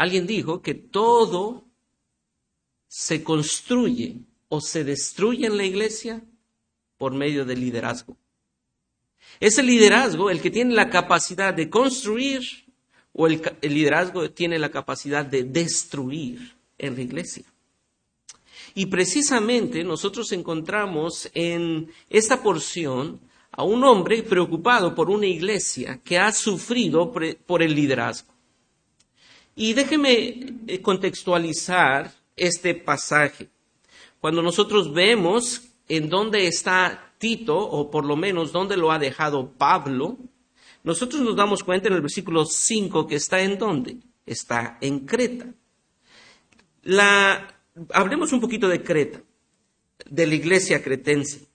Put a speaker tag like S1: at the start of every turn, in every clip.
S1: Alguien dijo que todo se construye o se destruye en la iglesia por medio del liderazgo. Es el liderazgo el que tiene la capacidad de construir o el, liderazgo tiene la capacidad de destruir en la iglesia. Y precisamente nosotros encontramos en esta porción a un hombre preocupado por una iglesia que ha sufrido por el liderazgo. Y déjeme eh, contextualizar este pasaje. Cuando nosotros vemos en dónde está Tito, o por lo menos dónde lo ha dejado Pablo, nosotros nos damos cuenta en el versículo 5 que está en dónde? Está en Creta. hablemos un poquito de Creta, de la iglesia cretense.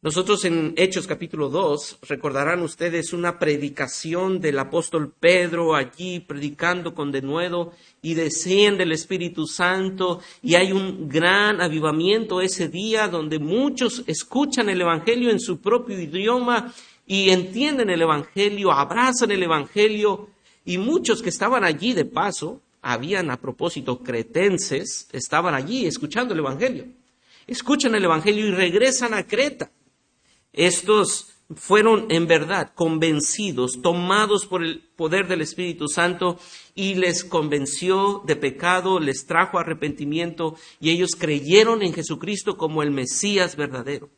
S1: Nosotros en Hechos capítulo 2 recordarán ustedes una predicación del apóstol Pedro allí predicando con denuedo y desciende el Espíritu Santo. Y hay un gran avivamiento ese día donde muchos escuchan el Evangelio en su propio idioma y entienden el Evangelio, abrazan el Evangelio. Y muchos que estaban allí de paso, habían a propósito cretenses, estaban allí escuchando el Evangelio. Escuchan el Evangelio y regresan a Creta estos fueron en verdad convencidos, tomados por el poder del Espíritu Santo y les convenció de pecado, les trajo arrepentimiento y ellos creyeron en Jesucristo como el Mesías verdadero.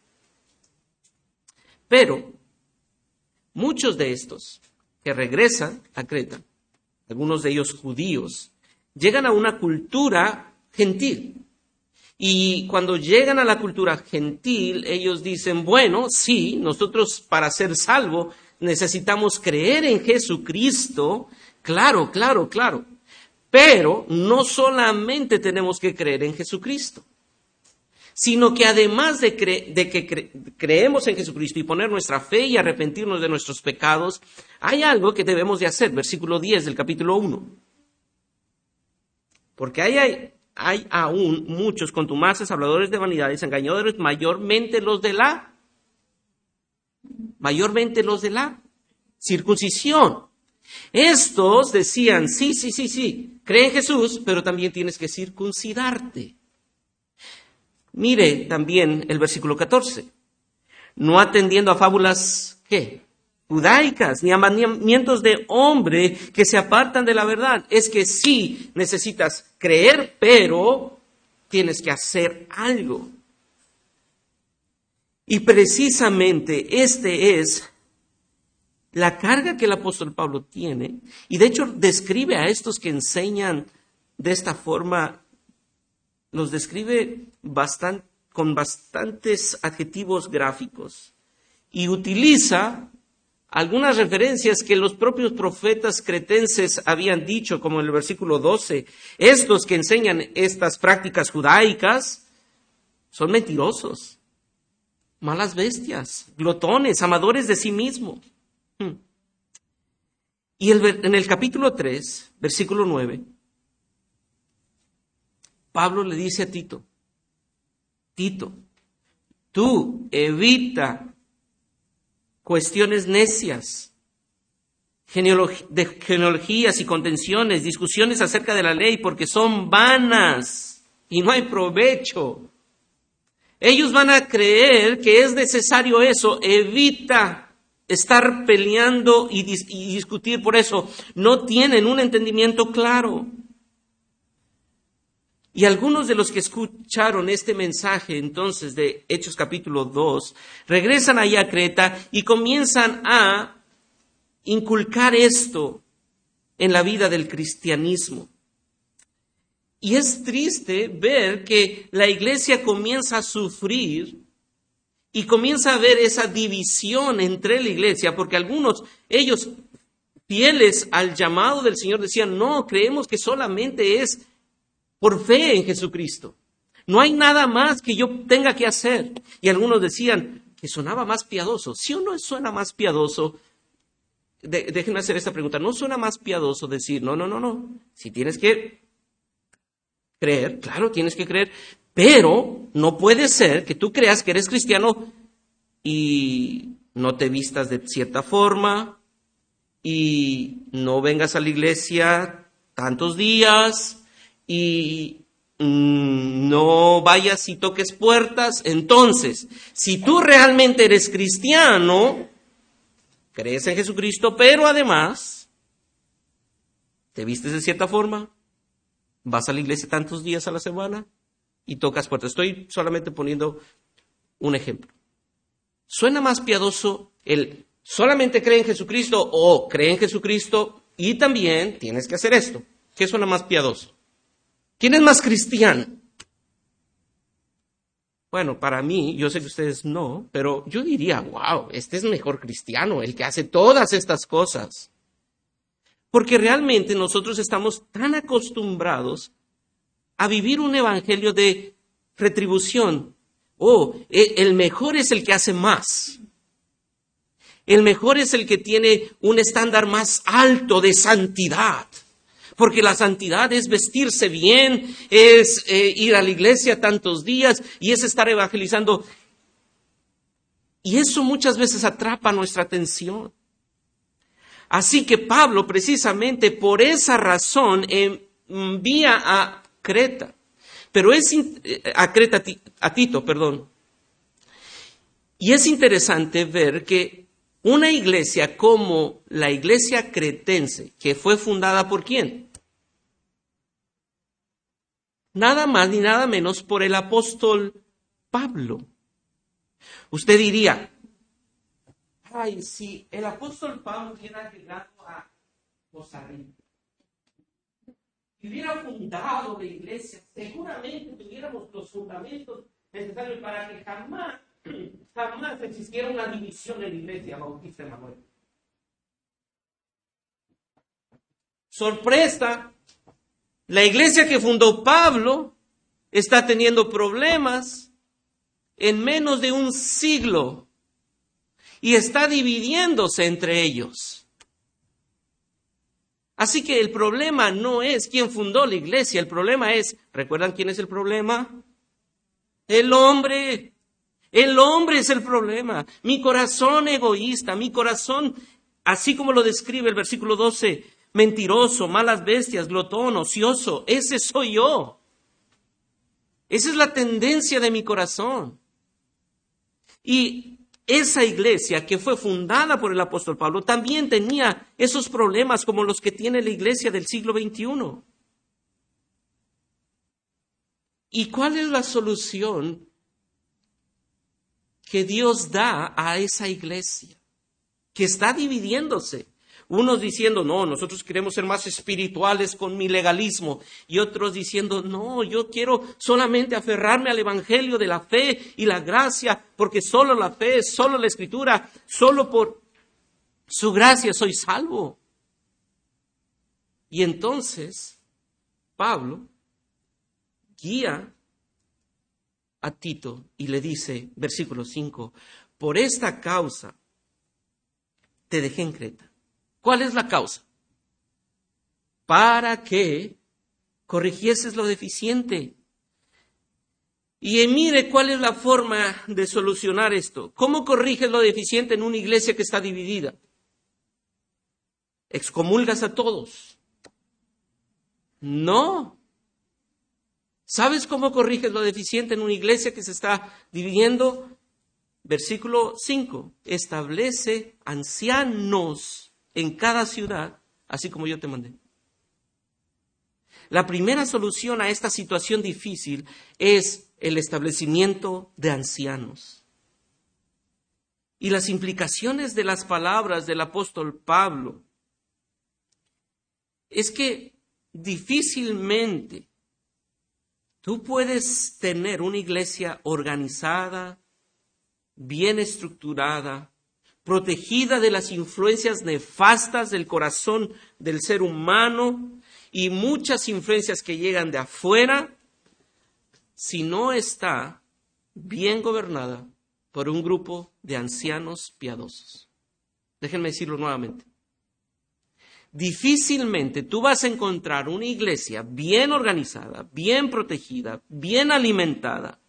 S1: Pero muchos de estos que regresan a Creta, algunos de ellos judíos, llegan a una cultura gentil, y cuando llegan a la cultura gentil, ellos dicen, bueno, sí, nosotros para ser salvo necesitamos creer en Jesucristo. Claro, claro, claro. Pero no solamente tenemos que creer en Jesucristo, sino que además de, que creemos en Jesucristo y poner nuestra fe y arrepentirnos de nuestros pecados, hay algo que debemos de hacer, versículo 10 del capítulo 1. Porque hay, hay aún muchos contumaces, habladores de vanidades, engañadores, mayormente los de la, mayormente los de la circuncisión. Estos decían, sí, sí, sí, sí, cree en Jesús, pero también tienes que circuncidarte. Mire también el versículo 14. No atendiendo a fábulas, ¿qué? Judaicas, ni a mandamientos de hombre que se apartan de la verdad. Es que sí necesitas creer, pero tienes que hacer algo. Y precisamente este es la carga que el apóstol Pablo tiene, y de hecho describe a estos que enseñan de esta forma, los describe con bastantes adjetivos gráficos y utiliza algunas referencias que los propios profetas cretenses habían dicho, como en el versículo 12, estos que enseñan estas prácticas judaicas son mentirosos, malas bestias, glotones, amadores de sí mismo. Hmm. Y en el capítulo 3, versículo 9, Pablo le dice a Tito, Tito, tú evita cuestiones necias, genealogías y contenciones, discusiones acerca de la ley, porque son vanas y no hay provecho. Ellos van a creer que es necesario eso, evita estar peleando y discutir por eso. No tienen un entendimiento claro. Y algunos de los que escucharon este mensaje entonces de Hechos capítulo 2, regresan allá a Creta y comienzan a inculcar esto en la vida del cristianismo. Y es triste ver que la iglesia comienza a sufrir y comienza a ver esa división entre la iglesia, porque algunos, ellos fieles al llamado del Señor, decían, no, creemos que solamente es por fe en Jesucristo. No hay nada más que yo tenga que hacer. Y algunos decían que sonaba más piadoso. ¿Sí o no suena más piadoso? déjenme hacer esta pregunta. ¿No suena más piadoso decir, no, no, no, no? Si tienes que creer, claro, tienes que creer, pero no puede ser que tú creas que eres cristiano y no te vistas de cierta forma y no vengas a la iglesia tantos días y mm, no vayas y toques puertas. Entonces, si tú realmente eres cristiano, crees en Jesucristo, pero además te vistes de cierta forma, vas a la iglesia tantos días a la semana y tocas puertas. Estoy solamente poniendo un ejemplo. Suena más piadoso el solamente cree en Jesucristo o cree en Jesucristo y también tienes que hacer esto. ¿Qué suena más piadoso? ¿Quién es más cristiano? Bueno, para mí, yo sé que ustedes no, pero yo diría, wow, este es mejor cristiano, el que hace todas estas cosas. Porque realmente nosotros estamos tan acostumbrados a vivir un evangelio de retribución. Oh, e, el mejor es el que hace más. El mejor es el que tiene un estándar más alto de santidad. Porque la santidad es vestirse bien, es eh, ir a la iglesia tantos días y es estar evangelizando. Y eso muchas veces atrapa nuestra atención. Así que Pablo, precisamente por esa razón, envía a Creta. Pero es eh, a Creta, a Tito, perdón. Y es interesante ver que una iglesia como la iglesia cretense, que fue fundada por quién? Nada más ni nada menos por el apóstol Pablo. Usted diría, ay, si el apóstol Pablo hubiera llegado a Costa Rica hubiera fundado la iglesia, seguramente tuviéramos los fundamentos necesarios para que jamás, jamás existiera una división en la iglesia bautista Manuel. Sorpresa, la iglesia que fundó Pablo está teniendo problemas en menos de un siglo y está dividiéndose entre ellos. Así que el problema no es quién fundó la iglesia, el problema es, ¿recuerdan quién es el problema? El hombre. El hombre es el problema. Mi corazón egoísta, mi corazón, así como lo describe el versículo 12, mentiroso, malas bestias, glotón, ocioso, ese soy yo. Esa es la tendencia de mi corazón. Y esa iglesia que fue fundada por el apóstol Pablo también tenía esos problemas como los que tiene la iglesia del siglo XXI. ¿Y cuál es la solución que Dios da a esa iglesia que está dividiéndose? Unos diciendo, no, nosotros queremos ser más espirituales con mi legalismo. Y otros diciendo, no, yo quiero solamente aferrarme al Evangelio de la fe y la gracia, porque solo la fe, solo la escritura, solo por su gracia soy salvo. Y entonces, Pablo guía a Tito y le dice, versículo 5, por esta causa te dejé en Creta ¿Cuál es la causa? Para que corrigieses lo deficiente. Y mire cuál es la forma de solucionar esto. ¿Cómo corriges lo deficiente en una iglesia que está dividida? ¿Excomulgas a todos? No. ¿Sabes cómo corriges lo deficiente en una iglesia que se está dividiendo? Versículo 5. Establece ancianos en cada ciudad, así como yo te mandé. La primera solución a esta situación difícil es el establecimiento de ancianos. Y las implicaciones de las palabras del apóstol Pablo es que difícilmente tú puedes tener una iglesia organizada, bien estructurada, protegida de las influencias nefastas del corazón del ser humano y muchas influencias que llegan de afuera, si no está bien gobernada por un grupo de ancianos piadosos. Déjenme decirlo nuevamente. Difícilmente tú vas a encontrar una iglesia bien organizada, bien protegida, bien alimentada,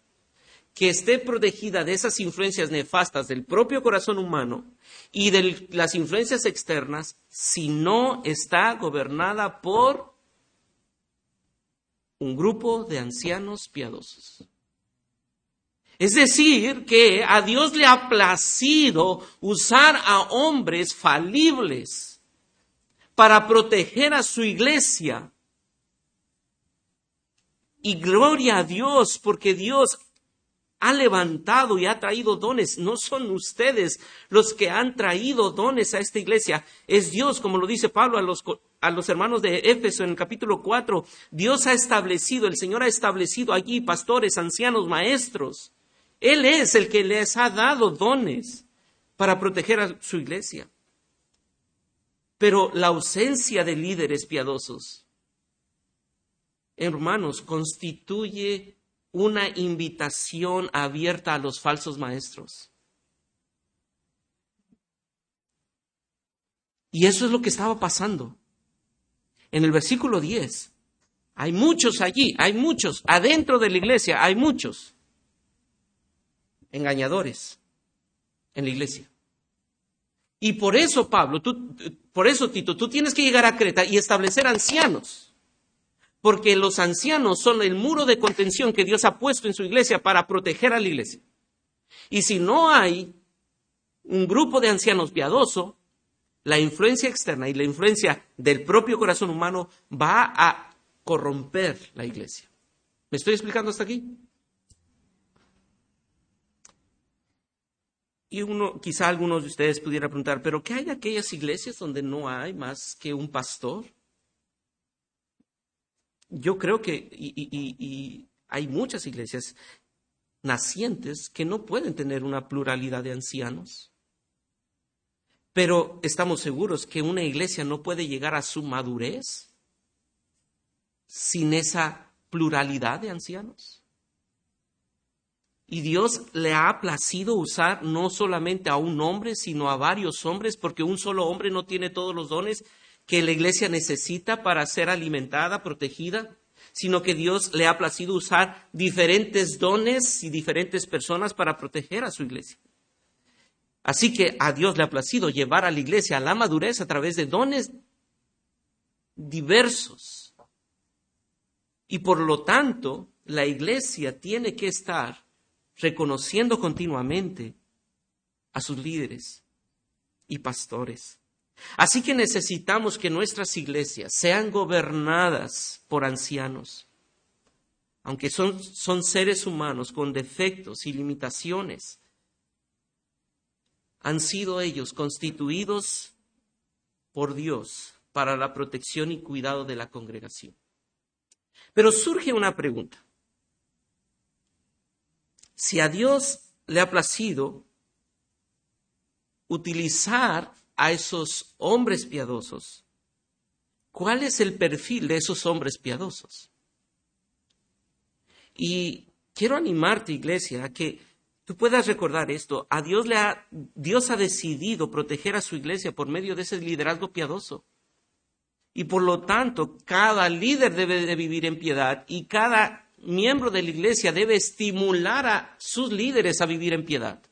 S1: que esté protegida de esas influencias nefastas del propio corazón humano y de las influencias externas si no está gobernada por un grupo de ancianos piadosos. Es decir, que a Dios le ha placido usar a hombres falibles para proteger a su iglesia. Y gloria a Dios, porque Dios ha levantado y ha traído dones. No son ustedes los que han traído dones a esta iglesia. Es Dios, como lo dice Pablo a los, a los hermanos de Éfeso en el capítulo 4. Dios ha establecido, el Señor ha establecido allí pastores, ancianos, maestros. Él es el que les ha dado dones para proteger a su iglesia. Pero la ausencia de líderes piadosos, hermanos, constituye una invitación abierta a los falsos maestros. Y eso es lo que estaba pasando. En el versículo 10, hay muchos allí, hay muchos, adentro de la iglesia hay muchos engañadores en la iglesia. Y por eso, Pablo, tú, por eso, Tito, tú tienes que llegar a Creta y establecer ancianos. Porque los ancianos son el muro de contención que Dios ha puesto en su iglesia para proteger a la iglesia. Y si no hay un grupo de ancianos piadoso, la influencia externa y la influencia del propio corazón humano va a corromper la iglesia. ¿Me estoy explicando hasta aquí? Y uno, quizá algunos de ustedes pudieran preguntar, ¿pero qué hay de aquellas iglesias donde no hay más que un pastor? Yo creo que y, hay muchas iglesias nacientes que no pueden tener una pluralidad de ancianos. Pero estamos seguros que una iglesia no puede llegar a su madurez sin esa pluralidad de ancianos. Y Dios le ha placido usar no solamente a un hombre, sino a varios hombres, porque un solo hombre no tiene todos los dones que la iglesia necesita para ser alimentada, protegida, sino que Dios le ha placido usar diferentes dones y diferentes personas para proteger a su iglesia. Así que a Dios le ha placido llevar a la iglesia a la madurez a través de dones diversos. Y por lo tanto, la iglesia tiene que estar reconociendo continuamente a sus líderes y pastores. Así que necesitamos que nuestras iglesias sean gobernadas por ancianos, aunque son, son seres humanos con defectos y limitaciones. Han sido ellos constituidos por Dios para la protección y cuidado de la congregación. Pero surge una pregunta si a Dios le ha placido utilizar a esos hombres piadosos, ¿cuál es el perfil de esos hombres piadosos? Y quiero animarte, iglesia, a que tú puedas recordar esto. A Dios le ha, Dios ha decidido proteger a su iglesia por medio de ese liderazgo piadoso. Y por lo tanto, cada líder debe de vivir en piedad y cada miembro de la iglesia debe estimular a sus líderes a vivir en piedad.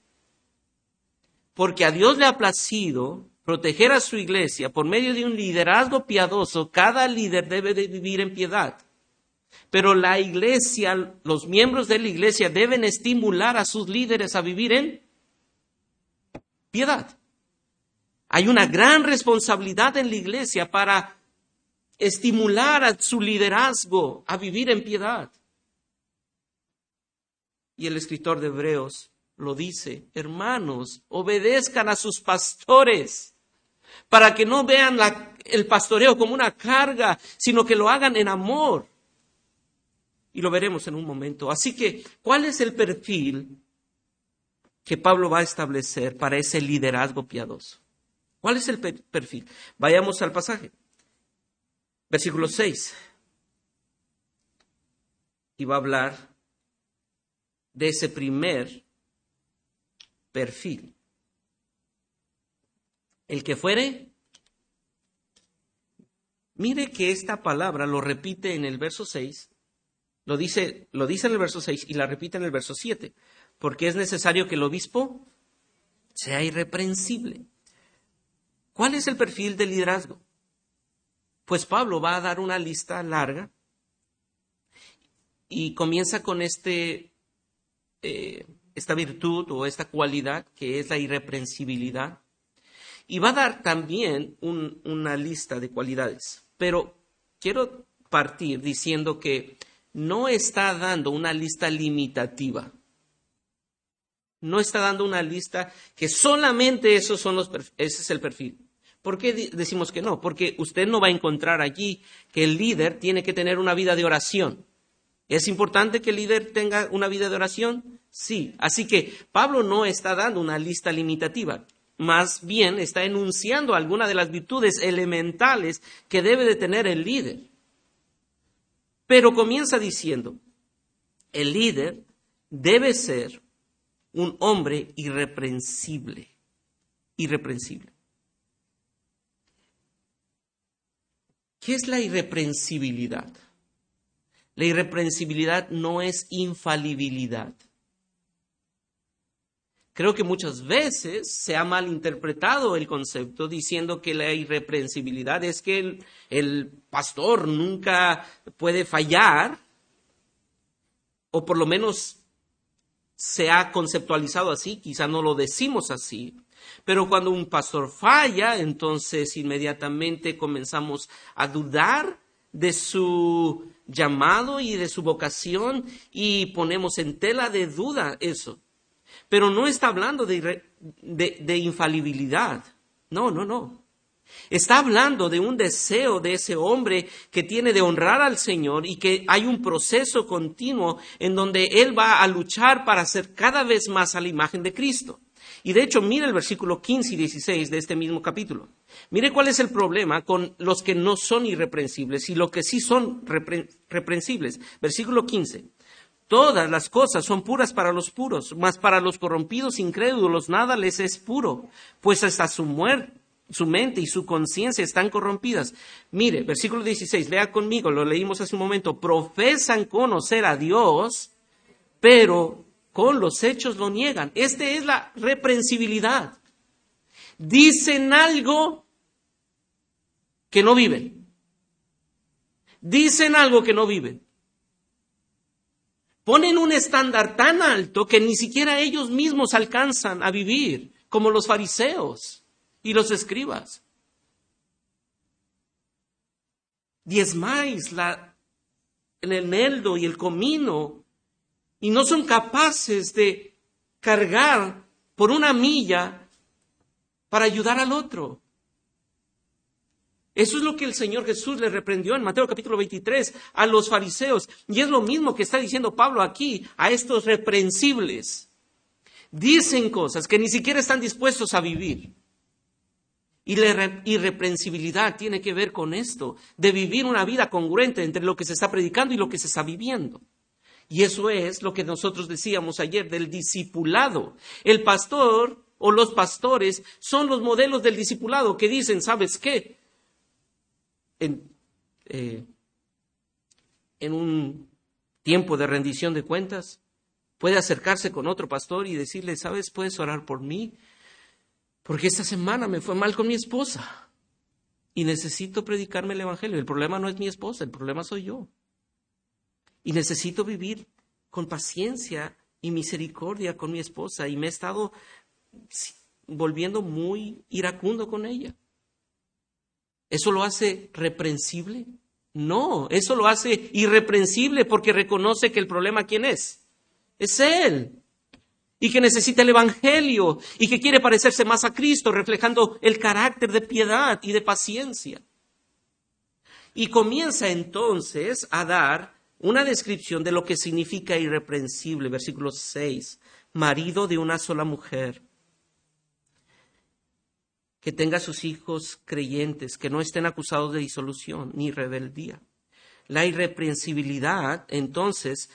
S1: Porque a Dios le ha placido proteger a su iglesia por medio de un liderazgo piadoso. Cada líder debe de vivir en piedad. Pero la iglesia, los miembros de la iglesia deben estimular a sus líderes a vivir en piedad. Hay una gran responsabilidad en la iglesia para estimular a su liderazgo a vivir en piedad. Y el escritor de Hebreos lo dice, hermanos, obedezcan a sus pastores para que no vean el pastoreo como una carga, sino que lo hagan en amor. Y lo veremos en un momento. Así que, ¿cuál es el perfil que Pablo va a establecer para ese liderazgo piadoso? ¿Cuál es el perfil? Vayamos al pasaje. Versículo 6. Y va a hablar de ese primer perfil. El que fuere, mire que esta palabra lo repite en el verso 6, lo dice, lo dice en el verso 6 y la repite en el verso 7, porque es necesario que el obispo sea irreprensible. ¿Cuál es el perfil del liderazgo? Pues Pablo va a dar una lista larga y comienza con este, eh, esta virtud o esta cualidad que es la irreprensibilidad. Y va a dar también una lista de cualidades. Pero quiero partir diciendo que no está dando una lista limitativa. No está dando una lista que solamente esos son los, ese es el perfil. ¿Por qué decimos que no? Porque usted no va a encontrar allí que el líder tiene que tener una vida de oración. ¿Es importante que el líder tenga una vida de oración? Sí. Así que Pablo no está dando una lista limitativa. Más bien está enunciando algunas de las virtudes elementales que debe de tener el líder. Pero comienza diciendo, el líder debe ser un hombre irreprensible. Irreprensible. ¿Qué es la irreprensibilidad? La irreprensibilidad no es infalibilidad. Creo que muchas veces se ha malinterpretado el concepto diciendo que la irreprensibilidad es que el, el, pastor nunca puede fallar, o por lo menos se ha conceptualizado así, quizá no lo decimos así, pero cuando un pastor falla, entonces inmediatamente comenzamos a dudar de su llamado y de su vocación y ponemos en tela de duda eso. Pero no está hablando de, infalibilidad. No, no, no. Está hablando de un deseo de ese hombre que tiene de honrar al Señor y que hay un proceso continuo en donde él va a luchar para ser cada vez más a la imagen de Cristo. Y de hecho, mire el versículo 15 y 16 de este mismo capítulo. Mire cuál es el problema con los que no son irreprensibles y los que sí son reprensibles. Versículo 15. Todas las cosas son puras para los puros, mas para los corrompidos incrédulos nada les es puro, pues hasta su muerte su mente y su conciencia están corrompidas. Mire, versículo 16, lea conmigo, lo leímos hace un momento, profesan conocer a Dios, pero con los hechos lo niegan. Esta es la reprensibilidad. Dicen algo que no viven. Dicen algo que no viven. Ponen un estándar tan alto que ni siquiera ellos mismos alcanzan a vivir, como los fariseos y los escribas. Diezmáis la, el eneldo y el comino y no son capaces de cargar por una milla para ayudar al otro. Eso es lo que el Señor Jesús le reprendió en Mateo capítulo 23 a los fariseos. Y es lo mismo que está diciendo Pablo aquí a estos reprensibles. Dicen cosas que ni siquiera están dispuestos a vivir. Y la irreprensibilidad tiene que ver con esto, de vivir una vida congruente entre lo que se está predicando y lo que se está viviendo. Y eso es lo que nosotros decíamos ayer del discipulado. El pastor o los pastores son los modelos del discipulado que dicen, ¿sabes qué? En, eh, en un tiempo de rendición de cuentas, puede acercarse con otro pastor y decirle, ¿sabes? ¿Puedes orar por mí? Porque esta semana me fue mal con mi esposa y necesito predicarme el Evangelio. El problema no es mi esposa, el problema soy yo. Y necesito vivir con paciencia y misericordia con mi esposa y me he estado volviendo muy iracundo con ella. ¿Eso lo hace reprensible? No, eso lo hace irreprensible porque reconoce que el problema quién es. Es Él. Y que necesita el Evangelio y que quiere parecerse más a Cristo, reflejando el carácter de piedad y de paciencia. Y comienza entonces a dar una descripción de lo que significa irreprensible, versículo 6, marido de una sola mujer, que tenga sus hijos creyentes, que no estén acusados de disolución ni rebeldía. La irreprensibilidad, entonces,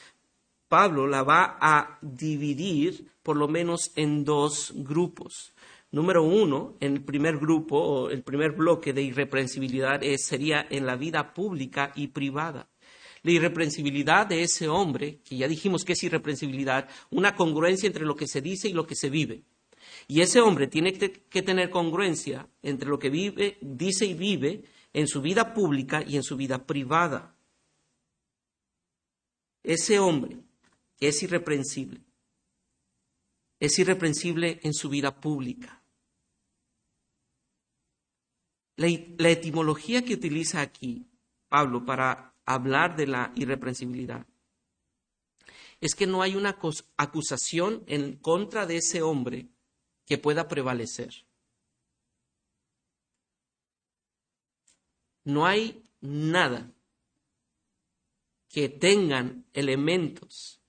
S1: Pablo la va a dividir por lo menos en dos grupos. Número uno, en el primer grupo o el primer bloque de irreprensibilidad sería en la vida pública y privada la irreprensibilidad de ese hombre, que ya dijimos que es irreprensibilidad, una congruencia entre lo que se dice y lo que se vive. Y ese hombre tiene que tener congruencia entre lo que vive, dice y vive en su vida pública y en su vida privada. ese hombre es irreprensible, es irreprensible en su vida pública. La, la, etimología que utiliza aquí Pablo para hablar de la irreprensibilidad es que no hay una acusación en contra de ese hombre que pueda prevalecer. No hay nada que tengan elementos.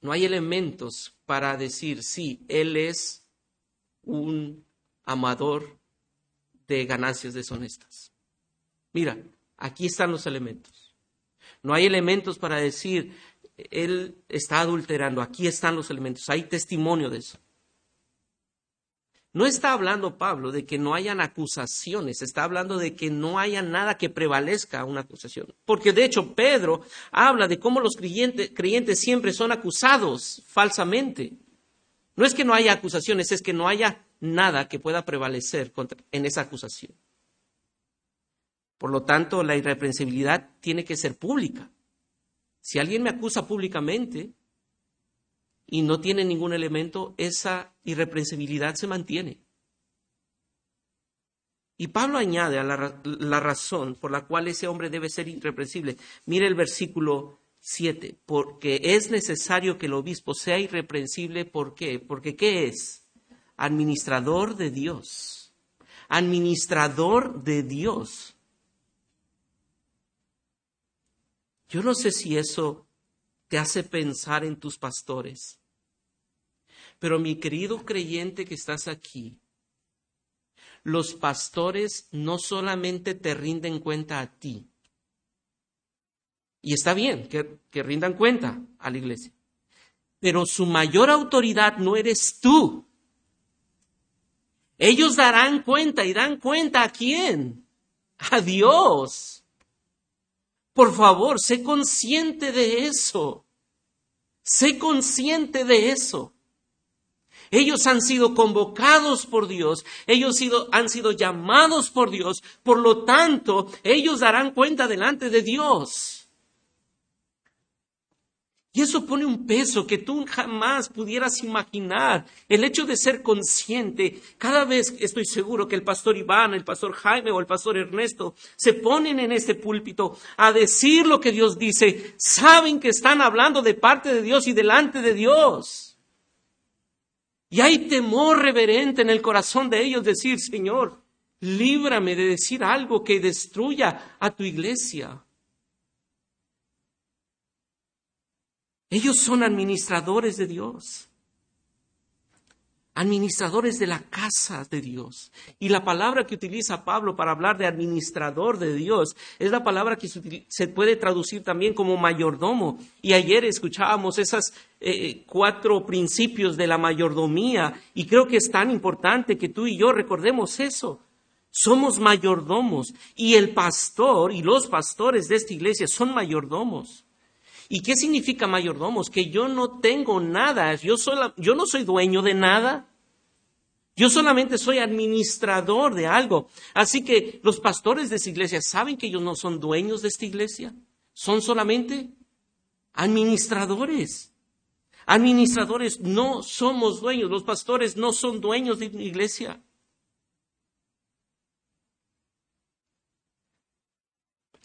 S1: No hay elementos para decir, sí, él es un amador de ganancias deshonestas. Mira, aquí están los elementos. No hay elementos para decir, él está adulterando. Aquí están los elementos. Hay testimonio de eso. No está hablando Pablo de que no hayan acusaciones, está hablando de que no haya nada que prevalezca una acusación. Porque de hecho Pedro habla de cómo los creyentes, creyentes siempre son acusados falsamente. No es que no haya acusaciones, es que no haya nada que pueda prevalecer en esa acusación. Por lo tanto, la irreprensibilidad tiene que ser pública. Si alguien me acusa públicamente y no tiene ningún elemento, esa irreprensibilidad se mantiene. Y Pablo añade a la, razón por la cual ese hombre debe ser irreprensible. Mire el versículo 7, porque es necesario que el obispo sea irreprensible. ¿Por qué? Porque ¿qué es? Administrador de Dios. Administrador de Dios. Yo no sé si eso te hace pensar en tus pastores, pero mi querido creyente que estás aquí, los pastores no solamente te rinden cuenta a ti, y está bien que, rindan cuenta a la iglesia, pero su mayor autoridad no eres tú. Ellos darán cuenta y dan cuenta a quién? A Dios. Por favor, sé consciente de eso. Sé consciente de eso. Ellos han sido convocados por Dios, ellos han sido llamados por Dios, por lo tanto, ellos darán cuenta delante de Dios. Y eso pone un peso que tú jamás pudieras imaginar. El hecho de ser consciente, cada vez estoy seguro que el pastor Iván, el pastor Jaime o el pastor Ernesto se ponen en este púlpito a decir lo que Dios dice, saben que están hablando de parte de Dios y delante de Dios. Y hay temor reverente en el corazón de ellos decir, Señor, líbrame de decir algo que destruya a tu iglesia. Ellos son administradores de Dios, administradores de la casa de Dios. Y la palabra que utiliza Pablo para hablar de administrador de Dios es la palabra que se puede traducir también como mayordomo. Y ayer escuchábamos esos eh, cuatro principios de la mayordomía y creo que es tan importante que tú y yo recordemos eso. Somos mayordomos y el pastor y los pastores de esta iglesia son mayordomos. ¿Y qué significa mayordomos? Que yo no tengo nada, yo, yo no soy dueño de nada. Yo solamente soy administrador de algo. Así que los pastores de esta iglesia saben que ellos no son dueños de esta iglesia. Son solamente administradores. Administradores no somos dueños. Los pastores no son dueños de una iglesia.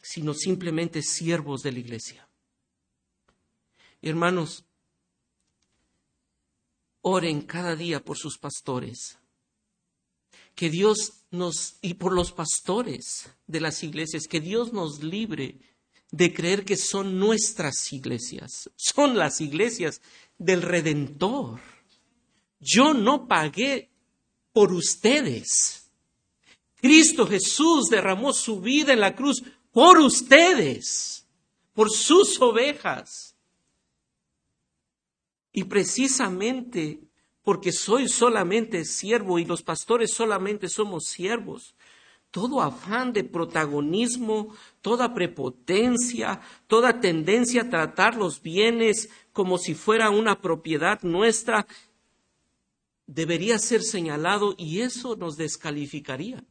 S1: Sino simplemente siervos de la iglesia. Hermanos, oren cada día por sus pastores. Que Dios nos, y por los pastores de las iglesias, que Dios nos libre de creer que son nuestras iglesias, son las iglesias del Redentor. Yo no pagué por ustedes. Cristo Jesús derramó su vida en la cruz por ustedes, por sus ovejas. Y precisamente porque soy solamente siervo y los pastores solamente somos siervos, todo afán de protagonismo, toda prepotencia, toda tendencia a tratar los bienes como si fuera una propiedad nuestra, debería ser señalado y eso nos descalificaría.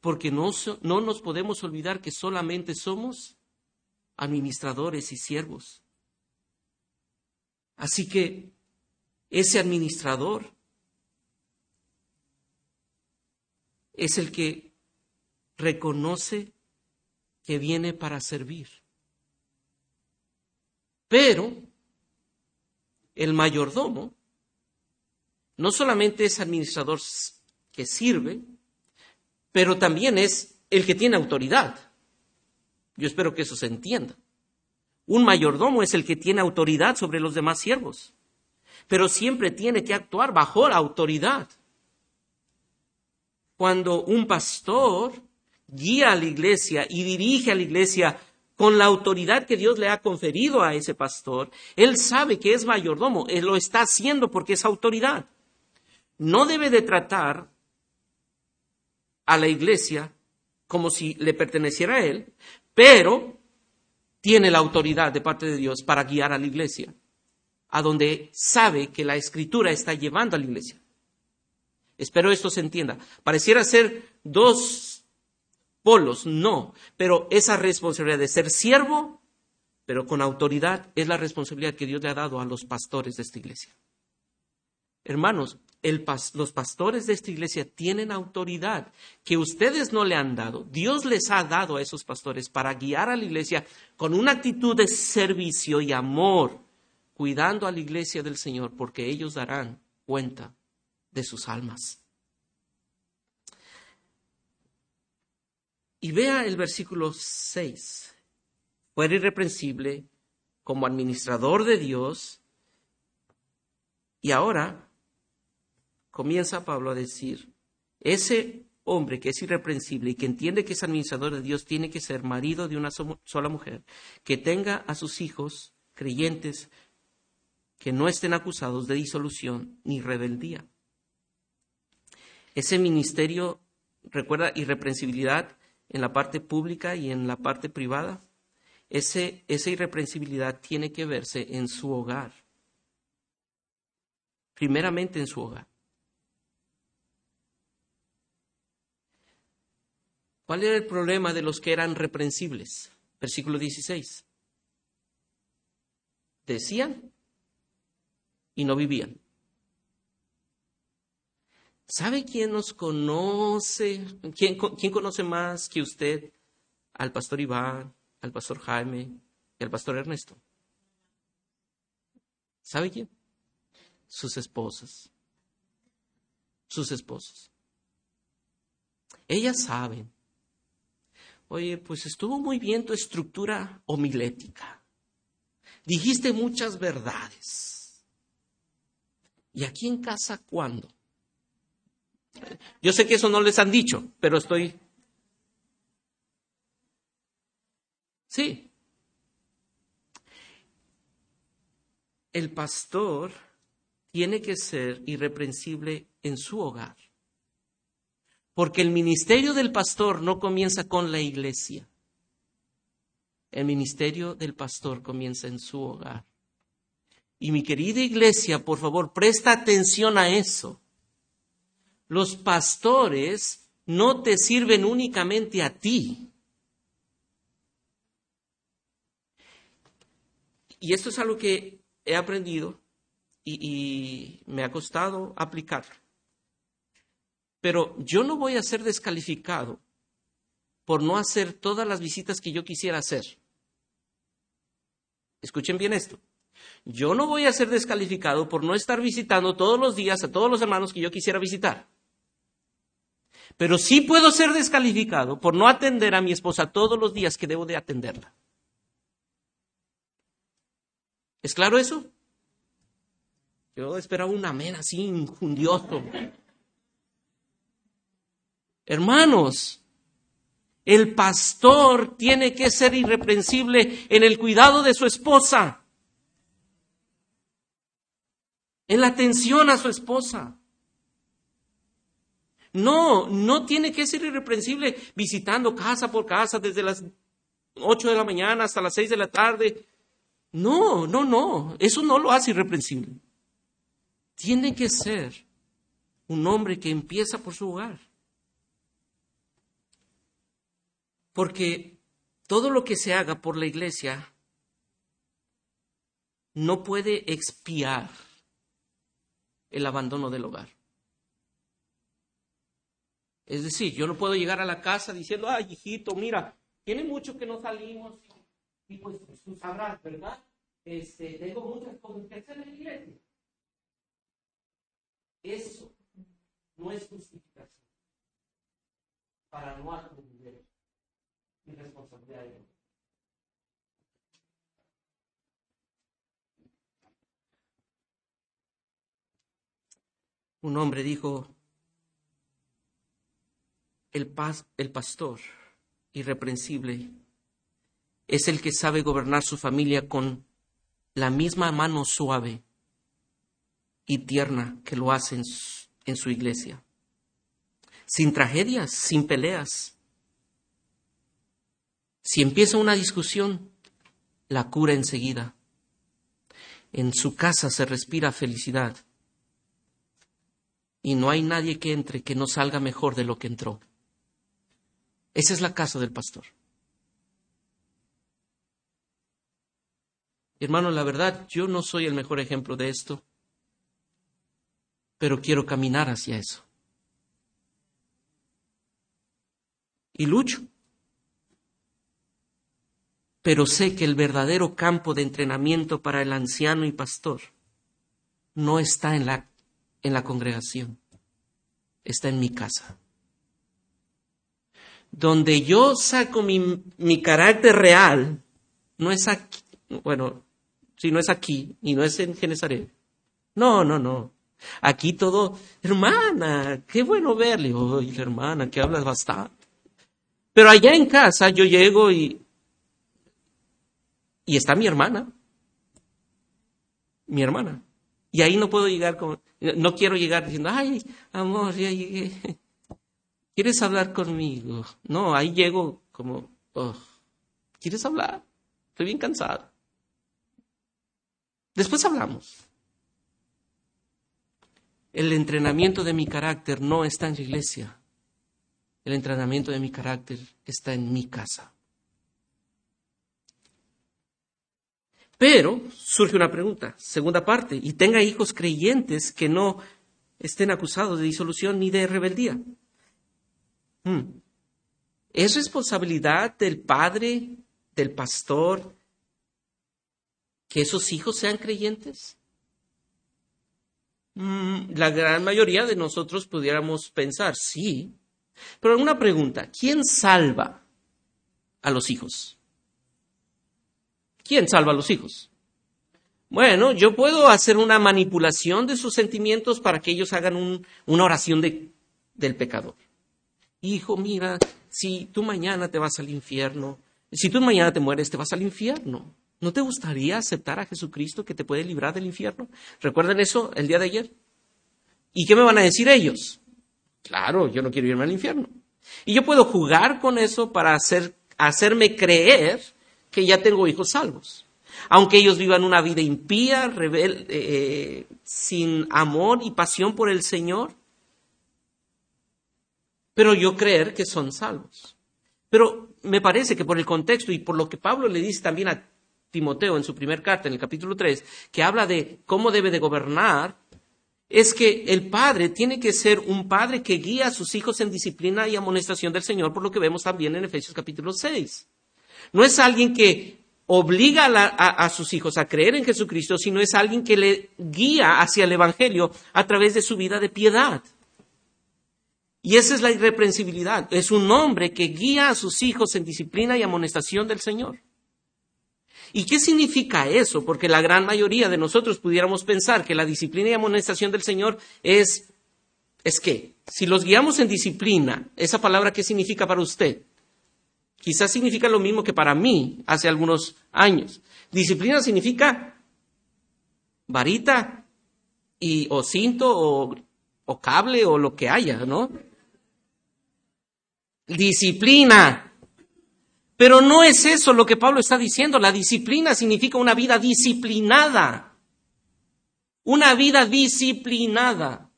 S1: Porque no, no nos podemos olvidar que solamente somos administradores y siervos. Así que ese administrador es el que reconoce que viene para servir. Pero el mayordomo no solamente es administrador que sirve, pero también es el que tiene autoridad. Yo espero que eso se entienda. Un mayordomo es el que tiene autoridad sobre los demás siervos, pero siempre tiene que actuar bajo la autoridad. Cuando un pastor guía a la iglesia y dirige a la iglesia con la autoridad que Dios le ha conferido a ese pastor, él sabe que es mayordomo, él lo está haciendo porque es autoridad. No debe de tratar a la iglesia como si le perteneciera a él, pero tiene la autoridad de parte de Dios para guiar a la iglesia, a donde sabe que la escritura está llevando a la iglesia. Espero esto se entienda. Pareciera ser dos polos, no, pero esa responsabilidad de ser siervo, pero con autoridad, es la responsabilidad que Dios le ha dado a los pastores de esta iglesia. Hermanos, los pastores de esta iglesia tienen autoridad que ustedes no le han dado. Dios les ha dado a esos pastores para guiar a la iglesia con una actitud de servicio y amor, cuidando a la iglesia del Señor, porque ellos darán cuenta de sus almas. Y vea el versículo 6. Fuera irreprensible como administrador de Dios. Y ahora comienza Pablo a decir, ese hombre que es irreprensible y que entiende que es administrador de Dios tiene que ser marido de una sola mujer, que tenga a sus hijos creyentes que no estén acusados de disolución ni rebeldía. Ese ministerio, recuerda, irreprensibilidad en la parte pública y en la parte privada. Ese, esa irreprensibilidad tiene que verse en su hogar. Primeramente en su hogar. ¿Cuál era el problema de los que eran reprensibles? Versículo 16. Decían y no vivían. ¿Sabe quién nos conoce? ¿Quién, ¿Quién, conoce más que usted al pastor Iván, al pastor Jaime y al pastor Ernesto? ¿Sabe quién? Sus esposas. Sus esposas. Ellas saben Oye, pues estuvo muy bien tu estructura homilética. Dijiste muchas verdades. ¿Y aquí en casa cuándo? Yo sé que eso no les han dicho, pero estoy... Sí. El pastor tiene que ser irreprensible en su hogar. Porque el ministerio del pastor no comienza con la iglesia. El ministerio del pastor comienza en su hogar. Y mi querida iglesia, por favor, presta atención a eso. Los pastores no te sirven únicamente a ti. Y esto es algo que he aprendido y, me ha costado aplicar. Pero yo no voy a ser descalificado por no hacer todas las visitas que yo quisiera hacer. Escuchen bien esto. Yo no voy a ser descalificado por no estar visitando todos los días a todos los hermanos que yo quisiera visitar. Pero sí puedo ser descalificado por no atender a mi esposa todos los días que debo de atenderla. ¿Es claro eso? Yo esperaba un amén así injundioso. Hermanos, el pastor tiene que ser irreprensible en el cuidado de su esposa, en la atención a su esposa. No, no tiene que ser irreprensible visitando casa por casa desde las 8 de la mañana hasta las 6 de la tarde. No, no, no, eso no lo hace irreprensible. Tiene que ser un hombre que empieza por su hogar. Porque todo lo que se haga por la iglesia no puede expiar el abandono del hogar. Es decir, yo no puedo llegar a la casa diciendo, ay, hijito, mira, tiene mucho que no salimos y pues tú sabrás, ¿verdad? Este, tengo muchas cosas en la iglesia. Eso no es justificación para no atender Un hombre dijo, el, pas, el pastor irreprensible es el que sabe gobernar su familia con la misma mano suave y tierna que lo hace en su iglesia. Sin tragedias, sin peleas. Si empieza una discusión, la cura enseguida. En su casa se respira felicidad. Y no hay nadie que entre que no salga mejor de lo que entró. Esa es la casa del pastor. Hermano, la verdad, yo no soy el mejor ejemplo de esto pero quiero caminar hacia eso. Y lucho. Pero sé que el verdadero campo de entrenamiento para el anciano y pastor no está en la, en la congregación, está en mi casa. Donde yo saco mi, mi carácter real, no es aquí, bueno, si no es aquí y no es en Genesaret. No, no, no. Aquí todo, hermana, qué bueno verle. Oye, hermana, que hablas bastante. Pero allá en casa yo llego y, y está mi hermana. Mi hermana. Y ahí no puedo llegar como, no quiero llegar diciendo, ay, amor, ya llegué. ¿Quieres hablar conmigo? No, ahí llego como, oh, ¿quieres hablar? Estoy bien cansado. Después hablamos. El entrenamiento de mi carácter no está en la iglesia. El entrenamiento de mi carácter está en mi casa. Pero surge una pregunta, segunda parte, y tenga hijos creyentes que no estén acusados de disolución ni de rebeldía. Hmm. ¿Es responsabilidad del padre, del pastor, que esos hijos sean creyentes? Mm, la gran mayoría de nosotros pudiéramos pensar, sí. Pero una pregunta, ¿quién salva a los hijos? ¿Quién salva a los hijos? Bueno, yo puedo hacer una manipulación de sus sentimientos para que ellos hagan una oración de, del pecador. Hijo, mira, si tú mañana te vas al infierno, si tú mañana te mueres, te vas al infierno. ¿No te gustaría aceptar a Jesucristo que te puede librar del infierno? ¿Recuerdan eso el día de ayer? ¿Y qué me van a decir ellos? Claro, yo no quiero irme al infierno. Y yo puedo jugar con eso para hacer, hacerme creer que ya tengo hijos salvos. Aunque ellos vivan una vida impía, rebel, eh, sin amor y pasión por el Señor, pero yo creer que son salvos. Pero me parece que por el contexto y por lo que Pablo le dice también a Timoteo en su primer carta, en el capítulo 3, que habla de cómo debe de gobernar, es que el padre tiene que ser un padre que guía a sus hijos en disciplina y amonestación del Señor, por lo que vemos también en Efesios capítulo 6. No es alguien que obliga a, sus hijos a creer en Jesucristo, sino es alguien que le guía hacia el Evangelio a través de su vida de piedad. Y esa es la irreprensibilidad. Es un hombre que guía a sus hijos en disciplina y amonestación del Señor. ¿Y qué significa eso? Porque la gran mayoría de nosotros pudiéramos pensar que la disciplina y amonestación del Señor es, es que, si los guiamos en disciplina, esa palabra, ¿qué significa para usted? Quizás significa lo mismo que para mí hace algunos años. Disciplina significa varita y, o cinto o, o cable o lo que haya, ¿no? Disciplina. Pero no es eso lo que Pablo está diciendo. La disciplina significa una vida disciplinada. Una vida disciplinada.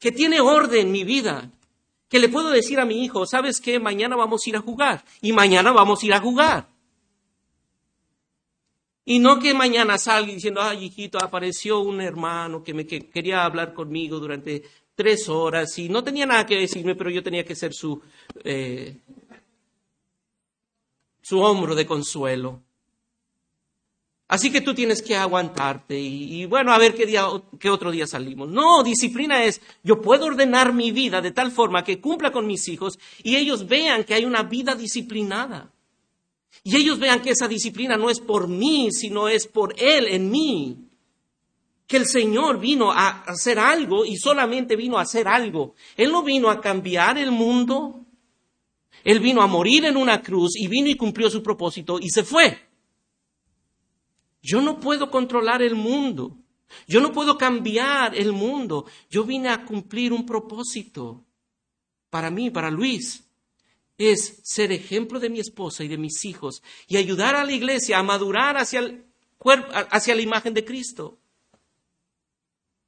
S1: Que tiene orden mi vida. Que le puedo decir a mi hijo, ¿sabes qué? Mañana vamos a ir a jugar. Y mañana vamos a ir a jugar. Y no que mañana salga diciendo, ay, hijito, apareció un hermano que me quería hablar conmigo durante tres horas y no tenía nada que decirme, pero yo tenía que ser su, eh, su hombro de consuelo. Así que tú tienes que aguantarte y, bueno, a ver qué, día, qué otro día salimos. No, disciplina es, yo puedo ordenar mi vida de tal forma que cumpla con mis hijos y ellos vean que hay una vida disciplinada. Y ellos vean que esa disciplina no es por mí, sino es por Él en mí. Que el Señor vino a hacer algo y solamente vino a hacer algo. Él no vino a cambiar el mundo. Él vino a morir en una cruz y vino y cumplió su propósito y se fue. Yo no puedo controlar el mundo. Yo no puedo cambiar el mundo. Yo vine a cumplir un propósito. Para mí, para Luis, es ser ejemplo de mi esposa y de mis hijos y ayudar a la iglesia a madurar hacia, el cuerpo, hacia la imagen de Cristo.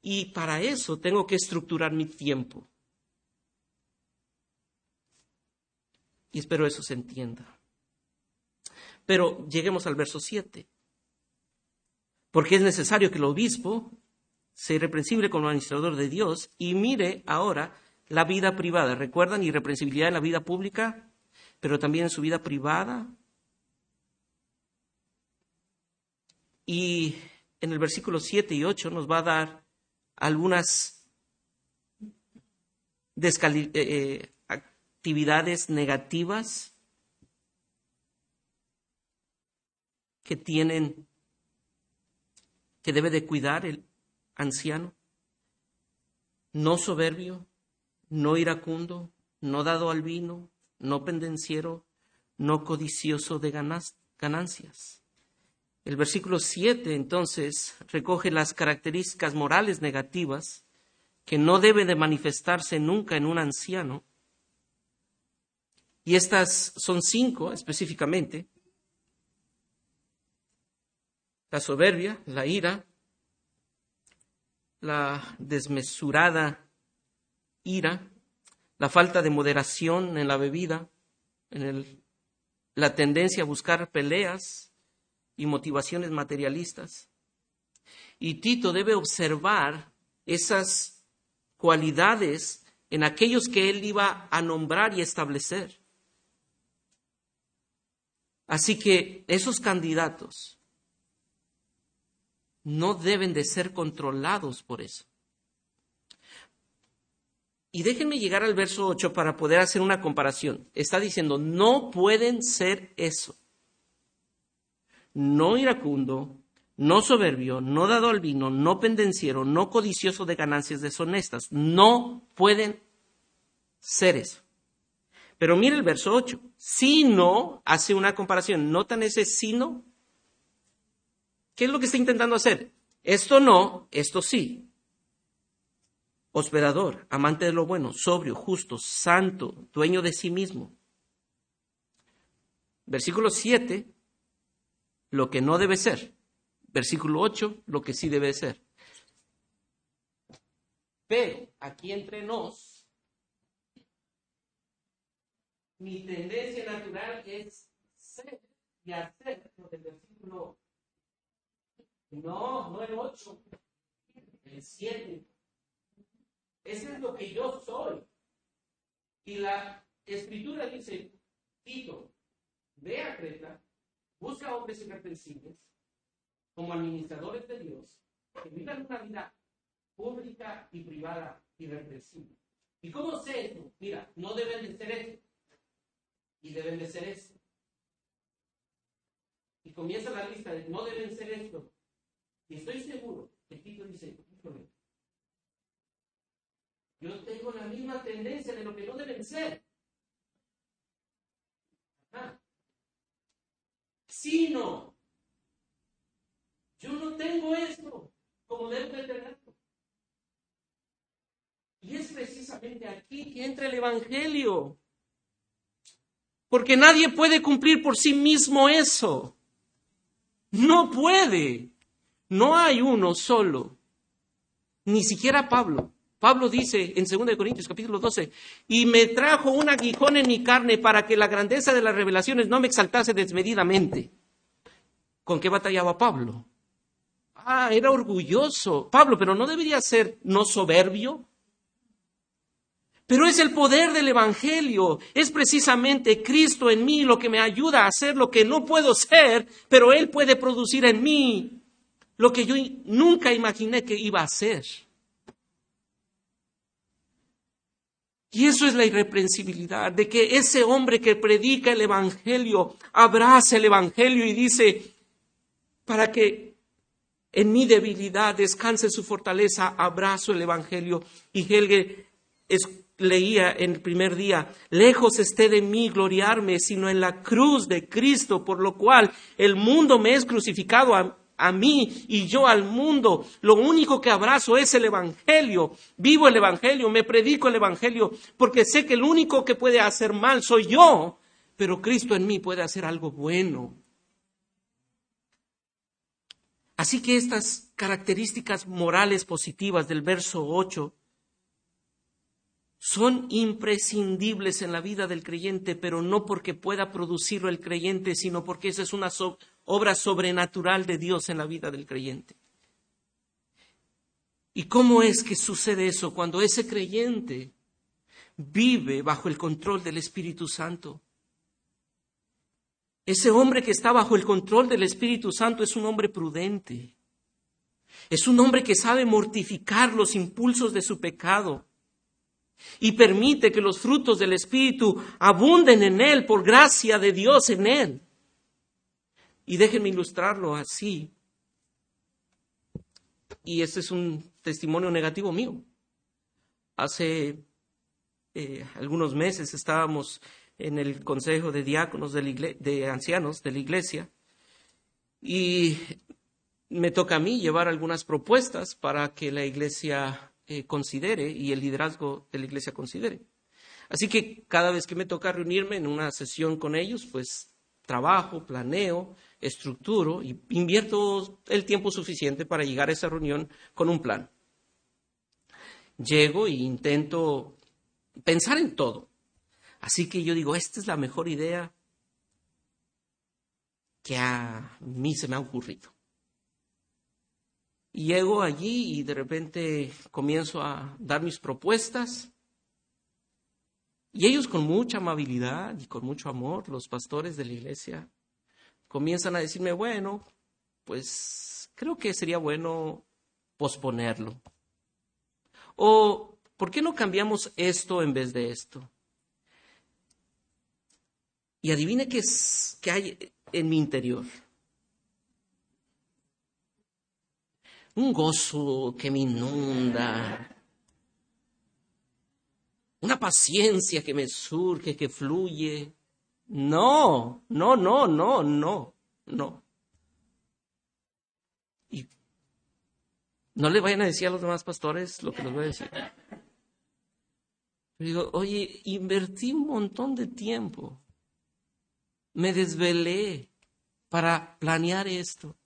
S1: Y para eso tengo que estructurar mi tiempo. Y espero eso se entienda. Pero lleguemos al verso 7 porque es necesario que el obispo sea irreprensible como administrador de Dios y mire ahora la vida privada. ¿Recuerdan irreprensibilidad en la vida pública, pero también en su vida privada? Y en el versículo 7 y 8 nos va a dar algunas eh, eh, actividades negativas que tienen que debe de cuidar el anciano? No soberbio, no iracundo, no dado al vino, no pendenciero, no codicioso de ganancias. El versículo 7 entonces recoge las características morales negativas que no deben de manifestarse nunca en un anciano. Y estas son cinco específicamente la soberbia, la ira, la desmesurada ira, la falta de moderación en la bebida, en la tendencia a buscar peleas y motivaciones materialistas. Y Tito debe observar esas cualidades en aquellos que él iba a nombrar y establecer. Así que esos candidatos no deben de ser controlados por eso. Y déjenme llegar al verso 8 para poder hacer una comparación. Está diciendo, no pueden ser eso. No iracundo, no soberbio, no dado al vino, no pendenciero, no codicioso de ganancias deshonestas. No pueden ser eso. Pero mire el verso 8. Si no, hace una comparación. ¿Notan ese sino? ¿Qué es lo que está intentando hacer? Esto no, esto sí. Hospedador, amante de lo bueno, sobrio, justo, santo, dueño de sí mismo. Versículo 7, lo que no debe ser. Versículo 8, lo que sí debe ser. Pero aquí entre nos, mi tendencia natural es ser y hacer lo del versículo no, no el 8, el 7. Ese es lo que yo soy. Y la escritura dice, Tito, ve a Creta, busca hombres irreprensibles como administradores de Dios, que vivan una vida pública y privada irreprensible. ¿Y cómo sé esto? Mira, no deben de ser esto. Y deben de ser esto. Y comienza la lista de no deben ser esto, y estoy seguro que Tito dice, yo tengo la misma tendencia de lo que no deben ser. Si no, yo no tengo esto como debo de tenerlo. Y es precisamente aquí que entra el Evangelio. Porque nadie puede cumplir por sí mismo eso. No puede. No hay uno solo, ni siquiera Pablo, Pablo dice en 2 Corintios capítulo 12, y me trajo un aguijón en mi carne para que la grandeza de las revelaciones no me exaltase desmedidamente. ¿Con qué batallaba Pablo? Ah, era orgulloso. Pablo, pero no debería ser no soberbio. Pero es el poder del Evangelio. Es precisamente Cristo en mí lo que me ayuda a hacer lo que no puedo ser, pero Él puede producir en mí lo que yo nunca imaginé que iba a hacer. Y eso es la irreprensibilidad, de que ese hombre que predica el Evangelio abraza el Evangelio y dice, para que en mi debilidad descanse su fortaleza, abrazo el Evangelio. Y Helge leía en el primer día, lejos esté de mí gloriarme, sino en la cruz de Cristo, por lo cual el mundo me es crucificado a mí y yo al mundo. Lo único que abrazo es el Evangelio. Vivo el Evangelio, me predico el Evangelio, porque sé que el único que puede hacer mal soy yo, pero Cristo en mí puede hacer algo bueno. Así que estas características morales positivas del verso 8 son imprescindibles en la vida del creyente, pero no porque pueda producirlo el creyente, sino porque esa es una obra sobrenatural de Dios en la vida del creyente. ¿Y cómo es que sucede eso cuando ese creyente vive bajo el control del Espíritu Santo? Ese hombre que está bajo el control del Espíritu Santo es un hombre prudente. Es un hombre que sabe mortificar los impulsos de su pecado y permite que los frutos del Espíritu abunden en él por gracia de Dios en él. Y déjenme ilustrarlo así. Y este es un testimonio negativo mío. Hace eh, algunos meses estábamos en el Consejo de Diáconos de, de Ancianos de la Iglesia y me toca a mí llevar algunas propuestas para que la Iglesia eh, considere y el liderazgo de la iglesia considere. Así que cada vez que me toca reunirme en una sesión con ellos, pues trabajo, planeo, estructuro y invierto el tiempo suficiente para llegar a esa reunión con un plan. Llego e intento pensar en todo. Así que yo digo, esta es la mejor idea que a mí se me ha ocurrido. Y llego allí y de repente comienzo a dar mis propuestas. Y ellos con mucha amabilidad y con mucho amor, los pastores de la iglesia, comienzan a decirme, bueno, pues creo que sería bueno posponerlo. O, ¿por qué no cambiamos esto en vez de esto? Y adivine qué, es, qué hay en mi interior. Un gozo que me inunda, una paciencia que me surge, que fluye. No, no, no, no, no, no. Y no le vayan a decir a los demás pastores lo que les voy a decir. Digo, oye, invertí un montón de tiempo. Me desvelé para planear esto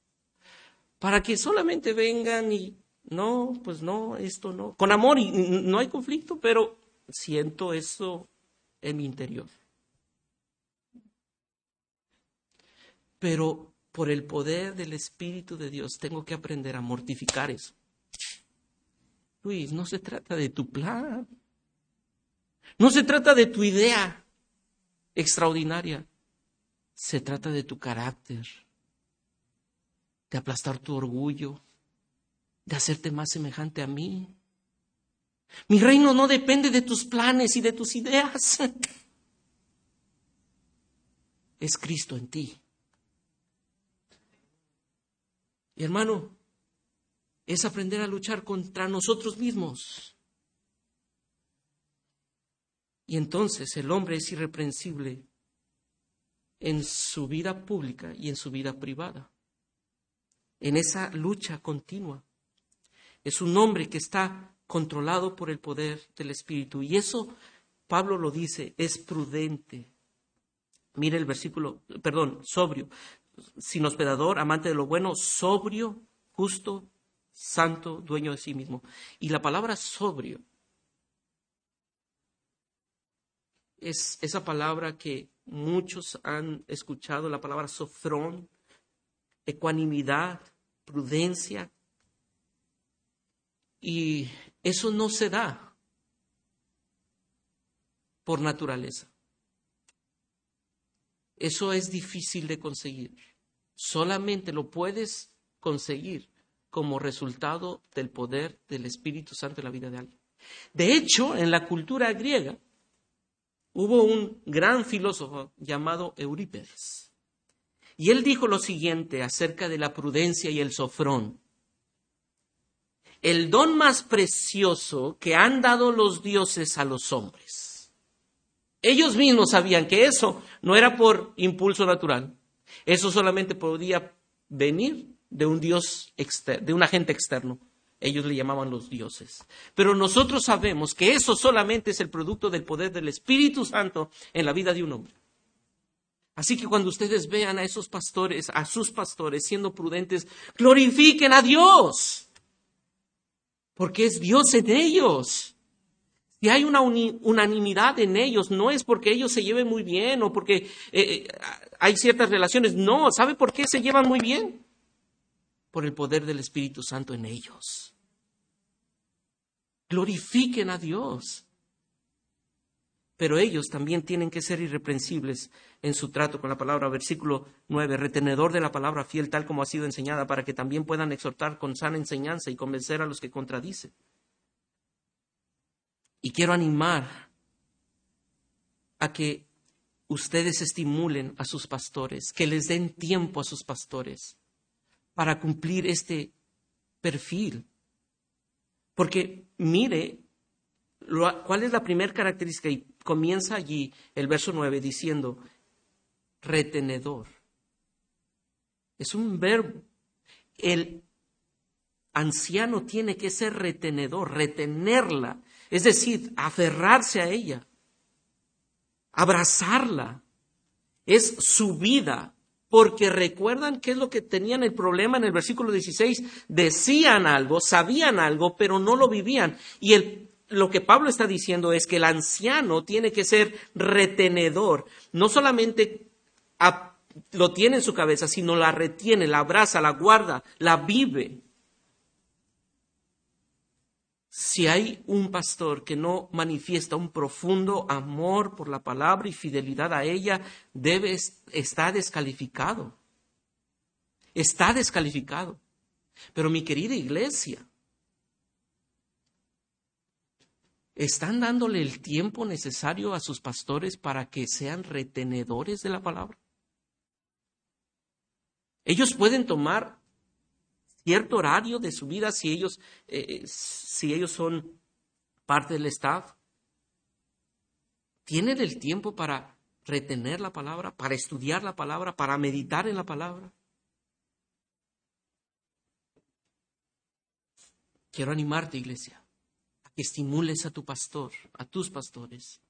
S1: para que solamente vengan y no, pues no, esto no. Con amor y no hay conflicto, pero siento eso en mi interior. Pero por el poder del Espíritu de Dios tengo que aprender a mortificar eso. Luis, no se trata de tu plan. No se trata de tu idea extraordinaria. Se trata de tu carácter de aplastar tu orgullo, de hacerte más semejante a mí. Mi reino no depende de tus planes y de tus ideas. Es Cristo en ti. Y hermano, es aprender a luchar contra nosotros mismos. Y entonces el hombre es irreprensible en su vida pública y en su vida privada en esa lucha continua. Es un hombre que está controlado por el poder del Espíritu. Y eso, Pablo lo dice, es prudente. Mire el versículo, perdón, sobrio, sin hospedador, amante de lo bueno, sobrio, justo, santo, dueño de sí mismo. Y la palabra sobrio es esa palabra que muchos han escuchado, la palabra sofrón, ecuanimidad, prudencia. Y eso no se da por naturaleza. Eso es difícil de conseguir. Solamente lo puedes conseguir como resultado del poder del Espíritu Santo en la vida de alguien. De hecho, en la cultura griega hubo un gran filósofo llamado Eurípedes. Y él dijo lo siguiente acerca de la prudencia y el sofrón. El don más precioso que han dado los dioses a los hombres. Ellos mismos sabían que eso no era por impulso natural. Eso solamente podía venir de un dios, de un agente externo. Ellos le llamaban los dioses. Pero nosotros sabemos que eso solamente es el producto del poder del Espíritu Santo en la vida de un hombre. Así que cuando ustedes vean a esos pastores, a sus pastores siendo prudentes, glorifiquen a Dios. Porque es Dios en ellos. Si hay una unanimidad en ellos, no es porque ellos se lleven muy bien o porque eh, eh, hay ciertas relaciones. No, ¿sabe por qué se llevan muy bien? por el poder del Espíritu Santo en ellos. Glorifiquen a Dios. Pero ellos también tienen que ser irreprensibles en su trato con la palabra. Versículo 9, retenedor de la palabra fiel tal como ha sido enseñada, para que también puedan exhortar con sana enseñanza y convencer a los que contradicen. Y quiero animar a que ustedes estimulen a sus pastores, que les den tiempo a sus pastores para cumplir este perfil. Porque mire, ¿cuál es la primera característica? Y comienza allí el verso 9 diciendo, retenedor. Es un verbo. El anciano tiene que ser retenedor, retenerla, es decir, aferrarse a ella, abrazarla. Es su vida, porque recuerdan qué es lo que tenían el problema en el versículo 16. Decían algo, sabían algo, pero no lo vivían. Y lo que Pablo está diciendo es que el anciano tiene que ser retenedor, no solamente lo tiene en su cabeza, sino la retiene, la abraza, la guarda, la vive si hay un pastor que no manifiesta un profundo amor por la palabra y fidelidad a ella, debe estar descalificado. Está descalificado. Pero mi querida iglesia, ¿están dándole el tiempo necesario a sus pastores para que sean retenedores de la palabra? Ellos pueden tomar cierto horario de su vida si ellos, eh, si ellos son parte del staff. ¿Tienen el tiempo para retener la palabra, para estudiar la palabra, para meditar en la palabra? Quiero animarte, iglesia, que estimules a tu pastor, a tus pastores,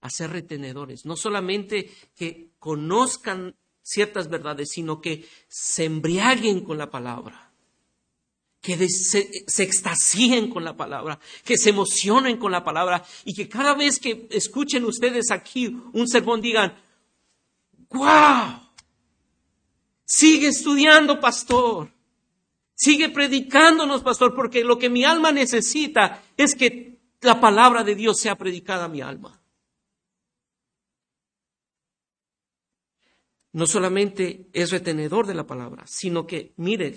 S1: a ser retenedores. No solamente que conozcan ciertas verdades, sino que se embriaguen con la palabra que se, se, extasíen con la palabra, que se emocionen con la palabra y que cada vez que escuchen ustedes aquí un sermón digan, ¡Wow! Sigue estudiando, pastor. Sigue predicándonos, pastor, porque lo que mi alma necesita es que la palabra de Dios sea predicada a mi alma. No solamente es retenedor de la palabra, sino que, mire,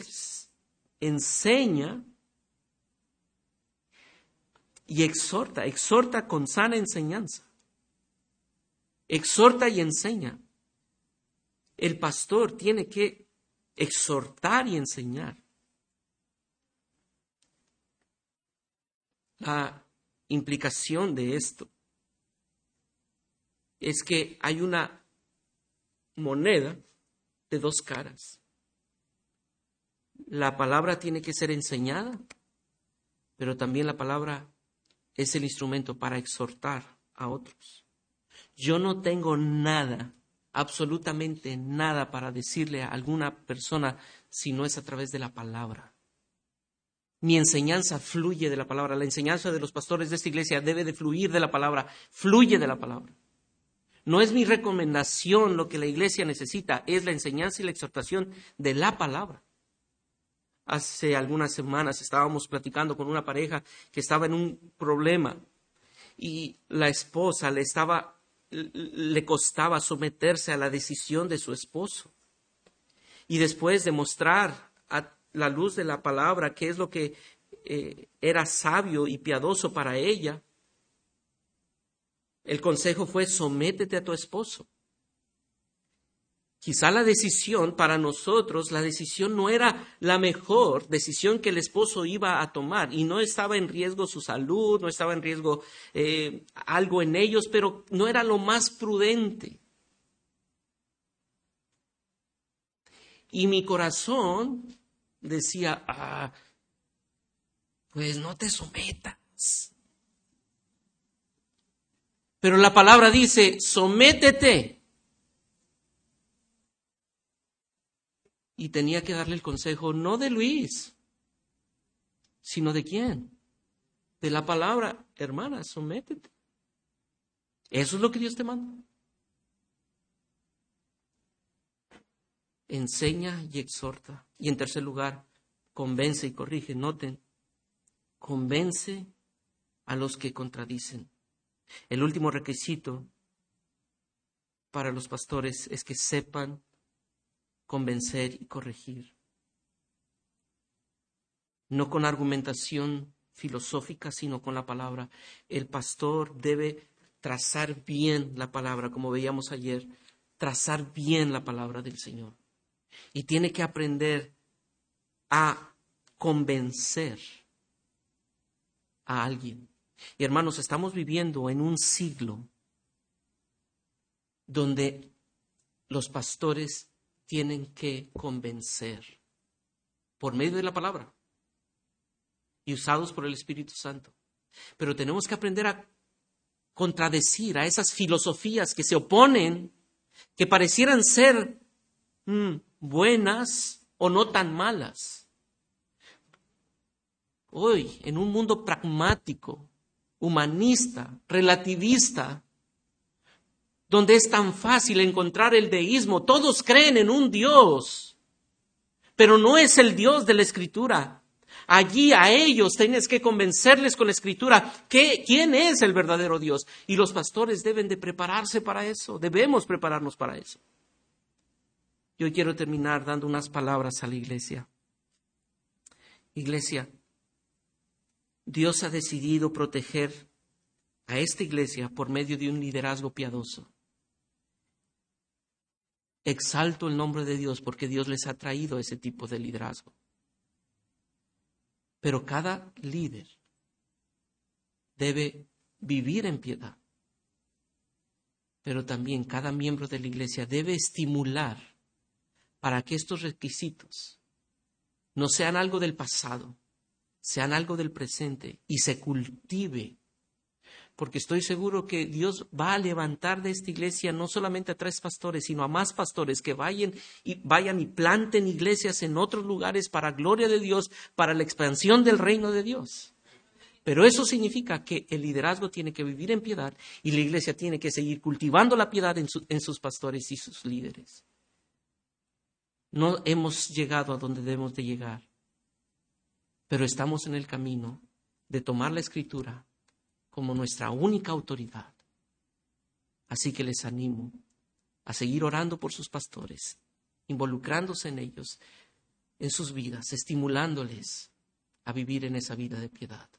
S1: enseña y exhorta, exhorta con sana enseñanza. Exhorta y enseña. El pastor tiene que exhortar y enseñar. La implicación de esto es que hay una moneda de dos caras la palabra tiene que ser enseñada, pero también la palabra es el instrumento para exhortar a otros. Yo no tengo nada, absolutamente nada para decirle a alguna persona si no es a través de la palabra. Mi enseñanza fluye de la palabra. La enseñanza de los pastores de esta iglesia debe de fluir de la palabra. Fluye de la palabra. No es mi recomendación lo que la iglesia necesita, es la enseñanza y la exhortación de la palabra. Hace algunas semanas estábamos platicando con una pareja que estaba en un problema y la esposa le estaba le costaba someterse a la decisión de su esposo. Y después de mostrar a la luz de la palabra qué es lo que eh, era sabio y piadoso para ella, el consejo fue sométete a tu esposo. Quizá la decisión para nosotros, la decisión no era la mejor decisión que el esposo iba a tomar y no estaba en riesgo su salud, no estaba en riesgo eh, algo en ellos, pero no era lo más prudente. Y mi corazón decía, ah, pues no te sometas. Pero la palabra dice, sométete. Y tenía que darle el consejo no de Luis, sino de quién? De la palabra, hermana, sométete. Eso es lo que Dios te manda. Enseña y exhorta. Y en tercer lugar, convence y corrige. Noten, convence a los que contradicen. El último requisito para los pastores es que sepan convencer y corregir. No con argumentación filosófica, sino con la palabra. El pastor debe trazar bien la palabra, como veíamos ayer, trazar bien la palabra del Señor. Y tiene que aprender a convencer a alguien. Y hermanos, estamos viviendo en un siglo donde los pastores tienen que convencer por medio de la palabra y usados por el Espíritu Santo. Pero tenemos que aprender a contradecir a esas filosofías que se oponen, que parecieran ser mm, buenas o no tan malas. Hoy, en un mundo pragmático, humanista, relativista, donde es tan fácil encontrar el deísmo. Todos creen en un Dios, pero no es el Dios de la Escritura. Allí a ellos tienes que convencerles con la Escritura que, quién es el verdadero Dios. Y los pastores deben de prepararse para eso, debemos prepararnos para eso. Yo quiero terminar dando unas palabras a la iglesia. Iglesia, Dios ha decidido proteger a esta iglesia por medio de un liderazgo piadoso exalto el nombre de Dios porque Dios les ha traído ese tipo de liderazgo. Pero cada líder debe vivir en piedad. Pero también cada miembro de la iglesia debe estimular para que estos requisitos no sean algo del pasado, sean algo del presente y se cultive porque estoy seguro que Dios va a levantar de esta iglesia no solamente a tres pastores, sino a más pastores que vayan y, vayan y planten iglesias en otros lugares para gloria de Dios, para la expansión del reino de Dios. Pero eso significa que el liderazgo tiene que vivir en piedad y la iglesia tiene que seguir cultivando la piedad en, en sus pastores y sus líderes. No hemos llegado a donde debemos de llegar, pero estamos en el camino de tomar la escritura como nuestra única autoridad. Así que les animo a seguir orando por sus pastores, involucrándose en ellos, en sus vidas, estimulándoles a vivir en esa vida de piedad.